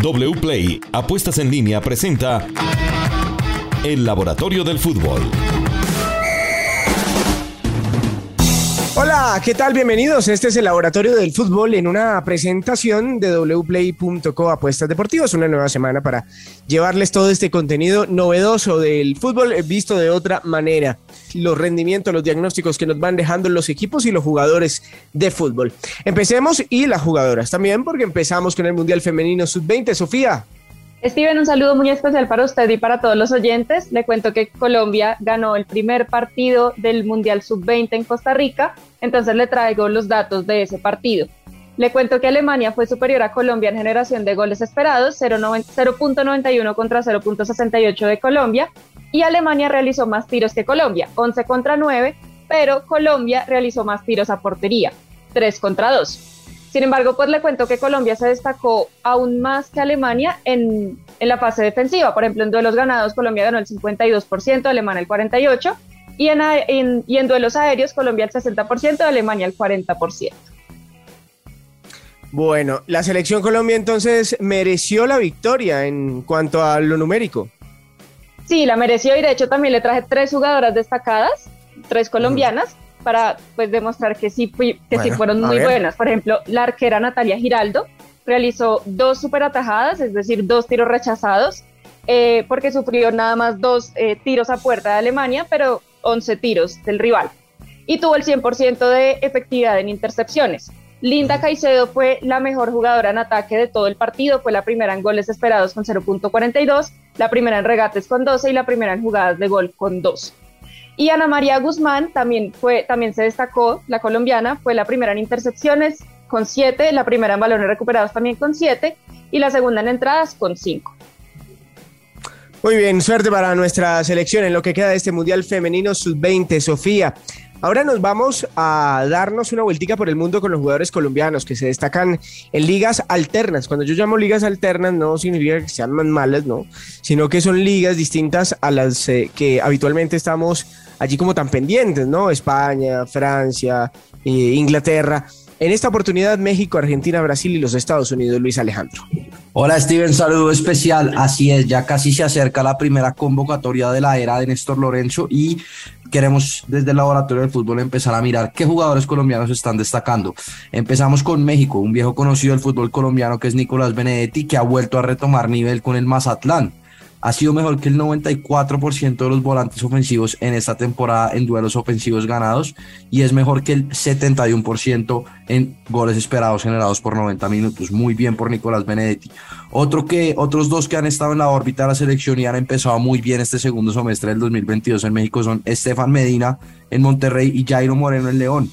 WPLAY Apuestas en línea presenta El Laboratorio del Fútbol. Hola, ¿qué tal? Bienvenidos. Este es el Laboratorio del Fútbol en una presentación de wplay.co Apuestas Deportivas. Una nueva semana para llevarles todo este contenido novedoso del fútbol visto de otra manera. Los rendimientos, los diagnósticos que nos van dejando los equipos y los jugadores de fútbol. Empecemos y las jugadoras también, porque empezamos con el Mundial Femenino Sub-20. Sofía, Steven, un saludo muy especial para usted y para todos los oyentes. Le cuento que Colombia ganó el primer partido del Mundial Sub-20 en Costa Rica, entonces le traigo los datos de ese partido. Le cuento que Alemania fue superior a Colombia en generación de goles esperados, 0.91 contra 0.68 de Colombia, y Alemania realizó más tiros que Colombia, 11 contra 9, pero Colombia realizó más tiros a portería, 3 contra 2. Sin embargo, pues le cuento que Colombia se destacó aún más que Alemania en, la fase defensiva. Por ejemplo, en duelos ganados, Colombia ganó el 52%, Alemania el 48%, y en, y en duelos aéreos, Colombia el 60%, Alemania el 40%. Bueno, la selección Colombia entonces mereció la victoria en cuanto a lo numérico. Sí, la mereció y de hecho también le traje tres jugadoras destacadas, tres colombianas para pues demostrar que sí, que sí fueron muy buenas. Por ejemplo, la arquera Natalia Giraldo realizó dos super atajadas, es decir, dos tiros rechazados, eh, porque sufrió nada más dos eh, tiros a puerta de Alemania, pero 11 tiros del rival. Y tuvo el 100% de efectividad en intercepciones. Linda Caicedo fue la mejor jugadora en ataque de todo el partido, fue la primera en goles esperados con 0.42, la primera en regates con 12 y la primera en jugadas de gol con 2. Y Ana María Guzmán también, fue, también se destacó, la colombiana, fue la primera en intercepciones con siete, la primera en balones recuperados también con siete y la segunda en entradas con cinco. Muy bien, suerte para nuestra selección en lo que queda de este Mundial Femenino Sub-20, Sofía. Ahora nos vamos a darnos una vueltica por el mundo con los jugadores colombianos que se destacan en ligas alternas. Cuando yo llamo ligas alternas no significa que sean más malas, no, sino que son ligas distintas a las eh, que habitualmente estamos allí como tan pendientes, ¿no? España, Francia, eh, Inglaterra. En esta oportunidad, México, Argentina, Brasil y los Estados Unidos, Luis Alejandro. Hola Steven, saludo especial. Así es, ya casi se acerca la primera convocatoria de la era de Néstor Lorenzo y queremos desde el laboratorio del fútbol empezar a mirar qué jugadores colombianos están destacando. Empezamos con México, un viejo conocido del fútbol colombiano que es Nicolás Benedetti, que ha vuelto a retomar nivel con el Mazatlán ha sido mejor que el 94% de los volantes ofensivos en esta temporada en duelos ofensivos ganados y es mejor que el 71% en goles esperados generados por 90 minutos. Muy bien por Nicolás Benedetti. Otro que, otros dos que han estado en la órbita de la selección y han empezado muy bien este segundo semestre del 2022 en México son Estefan Medina en Monterrey y Jairo Moreno en León.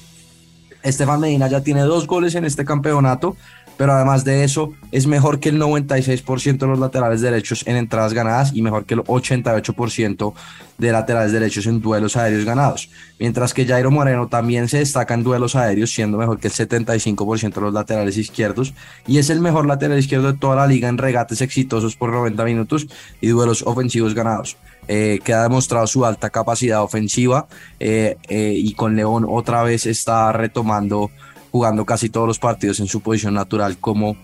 Estefan Medina ya tiene dos goles en este campeonato, pero además de eso es mejor que el 96% de los laterales derechos en entradas ganadas y mejor que el 88% de laterales derechos en duelos aéreos ganados. Mientras que Jairo Moreno también se destaca en duelos aéreos, siendo mejor que el 75% de los laterales izquierdos y es el mejor lateral izquierdo de toda la liga en regates exitosos por 90 minutos y duelos ofensivos ganados. Eh, que ha demostrado su alta capacidad ofensiva eh, eh, y con León otra vez está retomando jugando casi todos los partidos en su posición natural como,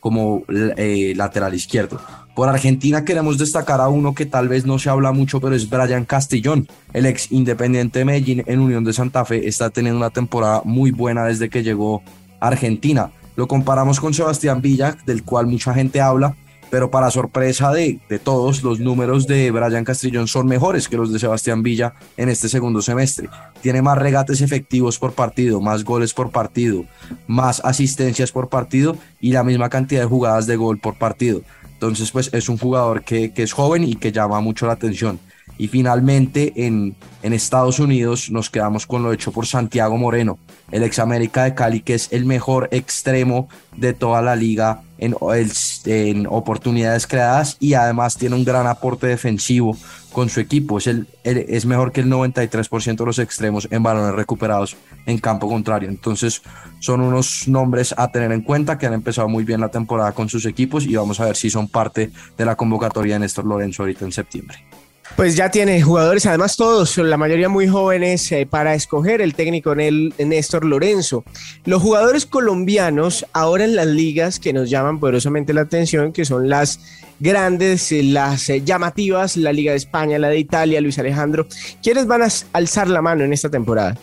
como eh, lateral izquierdo. Por Argentina queremos destacar a uno que tal vez no se habla mucho, pero es Brian Castillón, el ex Independiente de Medellín en Unión de Santa Fe. Está teniendo una temporada muy buena desde que llegó Argentina. Lo comparamos con Sebastián Villa, del cual mucha gente habla, pero para sorpresa de, todos, los números de Brian Castrillón son mejores que los de Sebastián Villa en este segundo semestre. Tiene más regates efectivos por partido, más goles por partido, más asistencias por partido y la misma cantidad de jugadas de gol por partido. Entonces, pues es un jugador que, que es joven y que llama mucho la atención. Y finalmente en, en Estados Unidos nos quedamos con lo hecho por Santiago Moreno, el ex América de Cali, que es el mejor extremo de toda la liga en, oportunidades creadas y además tiene un gran aporte defensivo con su equipo. Es, el, es mejor que el 93% de los extremos en balones recuperados en campo contrario. Entonces son unos nombres a tener en cuenta que han empezado muy bien la temporada con sus equipos y vamos a ver si son parte de la convocatoria de Néstor Lorenzo ahorita en septiembre. Pues ya tiene jugadores, además todos, la mayoría muy jóvenes, eh, para escoger el técnico Néstor Lorenzo. Los jugadores colombianos ahora en las ligas que nos llaman poderosamente la atención, que son las grandes, eh, las eh, llamativas, la Liga de España, la de Italia, Luis Alejandro, ¿quiénes van a alzar la mano en esta temporada?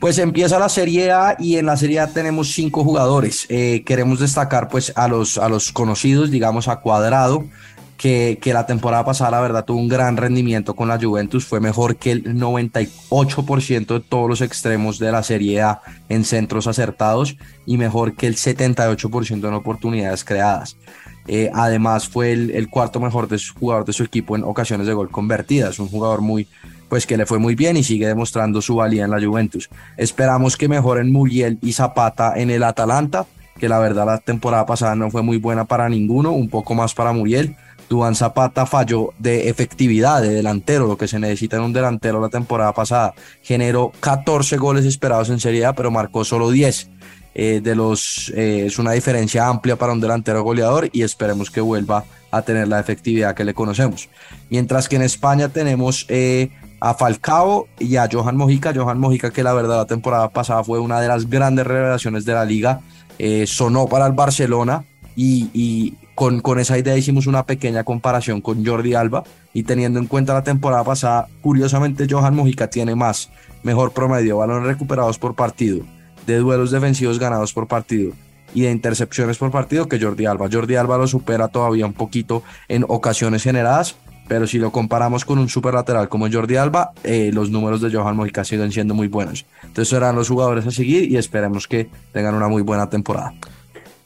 Pues empieza la Serie A y en la Serie A tenemos cinco jugadores. queremos destacar pues a los, a los conocidos, digamos a Cuadrado, que, la temporada pasada, la verdad, tuvo un gran rendimiento con la Juventus. Fue mejor que el 98% de todos los extremos de la Serie A en centros acertados y mejor que el 78% en oportunidades creadas. Eh, además, fue el, cuarto mejor de su, jugador de su equipo en ocasiones de gol convertidas. Un jugador muy, pues que le fue muy bien y sigue demostrando su valía en la Juventus. Esperamos que mejoren Muriel y Zapata en el Atalanta, que la verdad la temporada pasada no fue muy buena para ninguno, un poco más para Muriel Duván Zapata falló de efectividad de delantero, lo que se necesita en un delantero la temporada pasada. Generó 14 goles esperados en Serie A, pero marcó solo 10. Eh, de los, eh, es una diferencia amplia para un delantero goleador y esperemos que vuelva a tener la efectividad que le conocemos. Mientras que en España tenemos eh, a Falcao y a Johan Mojica. Johan Mojica, que la verdad la temporada pasada fue una de las grandes revelaciones de la liga, sonó para el Barcelona y con, esa idea hicimos una pequeña comparación con Jordi Alba y teniendo en cuenta la temporada pasada, curiosamente Johan Mojica tiene más, mejor promedio, balones recuperados por partido, de duelos defensivos ganados por partido y de intercepciones por partido que Jordi Alba. Jordi Alba lo supera todavía un poquito en ocasiones generadas, pero si lo comparamos con un super lateral como Jordi Alba, eh, los números de Johan Mojica siguen siendo muy buenos. Entonces serán los jugadores a seguir y esperemos que tengan una muy buena temporada.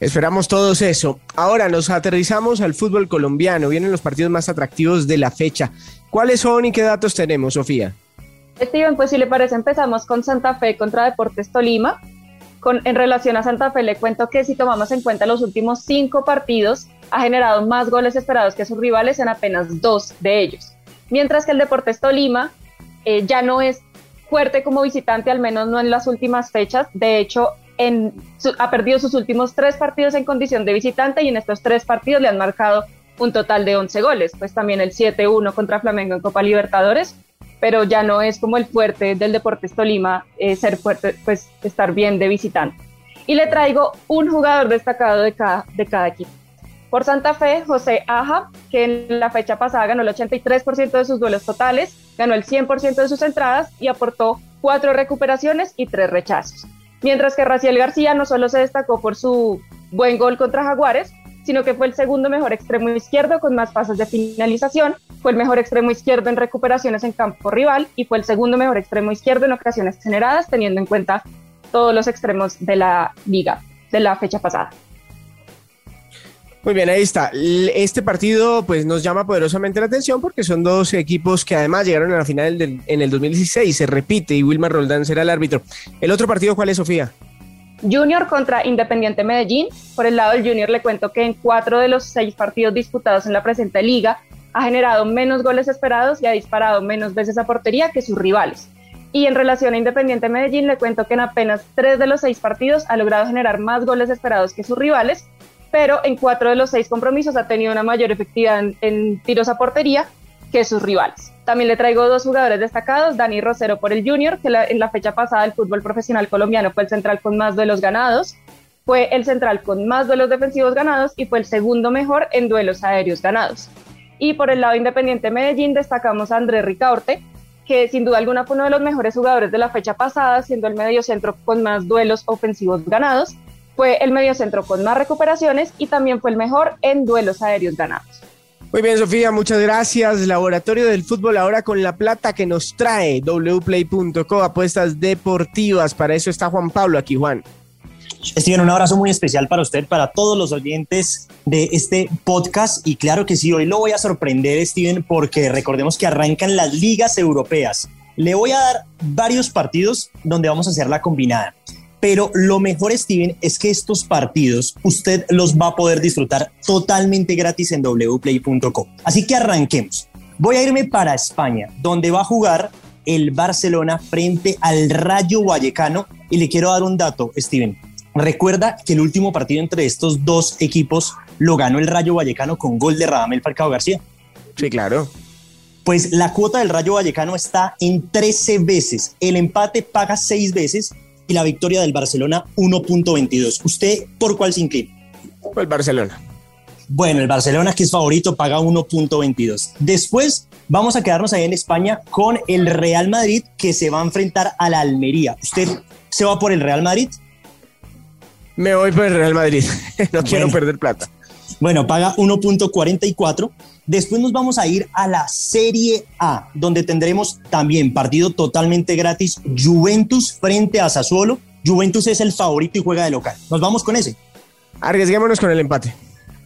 Esperamos todos eso. Ahora nos aterrizamos al fútbol colombiano. Vienen los partidos más atractivos de la fecha. ¿Cuáles son y qué datos tenemos, Sofía? Steven, pues si le parece, empezamos con Santa Fe contra Deportes Tolima. En relación a Santa Fe, le cuento que si tomamos en cuenta los últimos cinco partidos, ha generado más goles esperados que sus rivales en apenas dos de ellos. Mientras que el Deportes Tolima eh, ya no es fuerte como visitante, al menos no en las últimas fechas. De hecho, ha perdido sus últimos tres partidos en condición de visitante y en estos tres partidos le han marcado un total de 11 goles, pues también el 7-1 contra Flamengo en Copa Libertadores, pero ya no es como el fuerte del Deportes Tolima eh, ser fuerte, pues estar bien de visitante. Y le traigo un jugador destacado de cada, de cada equipo. Por Santa Fe, José Aja, que en la fecha pasada ganó el 83% de sus duelos totales, ganó el 100% de sus entradas y aportó cuatro recuperaciones y tres rechazos. Mientras que Raciel García no solo se destacó por su buen gol contra Jaguares, sino que fue el segundo mejor extremo izquierdo con más pases de finalización, fue el mejor extremo izquierdo en recuperaciones en campo rival y fue el segundo mejor extremo izquierdo en ocasiones generadas, teniendo en cuenta todos los extremos de la liga de la fecha pasada. Muy bien, ahí está. Este partido pues nos llama poderosamente la atención porque son dos equipos que además llegaron a la final en el 2016, se repite y Wilmar Roldán será el árbitro. ¿El otro partido cuál es, Sofía? Junior contra Independiente Medellín. Por el lado del Junior le cuento que en cuatro de los seis partidos disputados en la presente liga ha generado menos goles esperados y ha disparado menos veces a portería que sus rivales. Y en relación a Independiente Medellín le cuento que en apenas tres de los seis partidos ha logrado generar más goles esperados que sus rivales pero en cuatro de los seis compromisos ha tenido una mayor efectividad en, tiros a portería que sus rivales. También le traigo dos jugadores destacados, Dani Rosero por el Junior, que en la fecha pasada del fútbol profesional colombiano fue el central con más duelos ganados, fue el central con más duelos defensivos ganados y fue el segundo mejor en duelos aéreos ganados. Y por el lado independiente Medellín destacamos a Andrés Ricaurte, que sin duda alguna fue uno de los mejores jugadores de la fecha pasada, siendo el medio centro con más duelos ofensivos ganados fue el mediocentro con más recuperaciones y también fue el mejor en duelos aéreos ganados. Muy bien, Sofía, muchas gracias. Laboratorio del Fútbol ahora con la plata que nos trae wplay.co, apuestas deportivas. Para eso está Juan Pablo aquí, Juan. Steven, un abrazo muy especial para usted, para todos los oyentes de este podcast. Y claro que sí, hoy lo voy a sorprender, Steven, porque recordemos que arrancan las ligas europeas. Le voy a dar varios partidos donde vamos a hacer la combinada pero lo mejor, Steven, es que estos partidos usted los va a poder disfrutar totalmente gratis en wplay.com. Así que arranquemos. Voy a irme para España, donde va a jugar el Barcelona frente al Rayo Vallecano. Y le quiero dar un dato, Steven. Recuerda que el último partido entre estos dos equipos lo ganó el Rayo Vallecano con gol de Radamel Falcao García. Sí, claro. Pues la cuota del Rayo Vallecano está en 13 veces. El empate paga 6 veces y la victoria del Barcelona 1.22. ¿Usted por cuál se inclina? El Barcelona. Bueno, el Barcelona, que es favorito, paga 1.22. Después vamos a quedarnos ahí en España con el Real Madrid, que se va a enfrentar a la Almería. ¿Usted se va por el Real Madrid? Me voy por el Real Madrid. no quiero perder plata. Bueno, paga 1.44. Después nos vamos a ir a la Serie A, donde tendremos también partido totalmente gratis, Juventus frente a Sassuolo. Juventus es el favorito y juega de local. Nos vamos con ese. Arriesguémonos con el empate.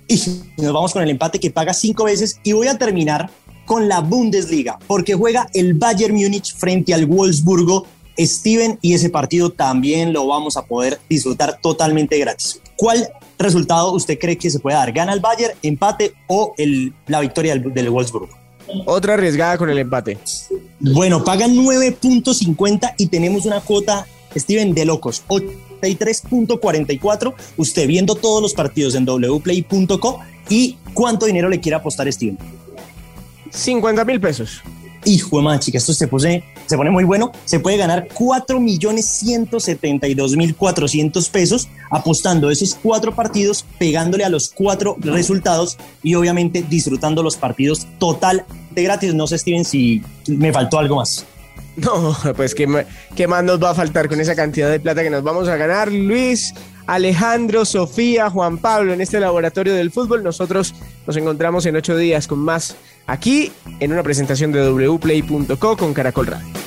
Y nos vamos con el empate que paga cinco veces. Y voy a terminar con la Bundesliga, porque juega el Bayern Múnich frente al Wolfsburgo. Steven, y ese partido también lo vamos a poder disfrutar totalmente gratis. ¿Cuál resultado usted cree que se puede dar? ¿Gana el Bayern, empate o el, la victoria del, del Wolfsburgo? Otra arriesgada con el empate. Bueno, pagan 9.50 y tenemos una cuota, Steven, de locos. 83.44. Usted viendo todos los partidos en wplay.co y cuánto dinero le quiere apostar Steven. 50 mil pesos. Hijo de madre, chica, esto se, pone, se pone muy bueno. Se puede ganar 4 millones 172 mil 400 pesos apostando esos cuatro partidos, pegándole a los cuatro resultados y obviamente disfrutando los partidos total de gratis. No sé, Steven, si me faltó algo más. No, pues ¿qué, ¿qué más nos va a faltar con esa cantidad de plata que nos vamos a ganar, Luis? Alejandro, Sofía, Juan Pablo en este laboratorio del fútbol. Nosotros nos encontramos en ocho días con más aquí en una presentación de wplay.co con Caracol Radio.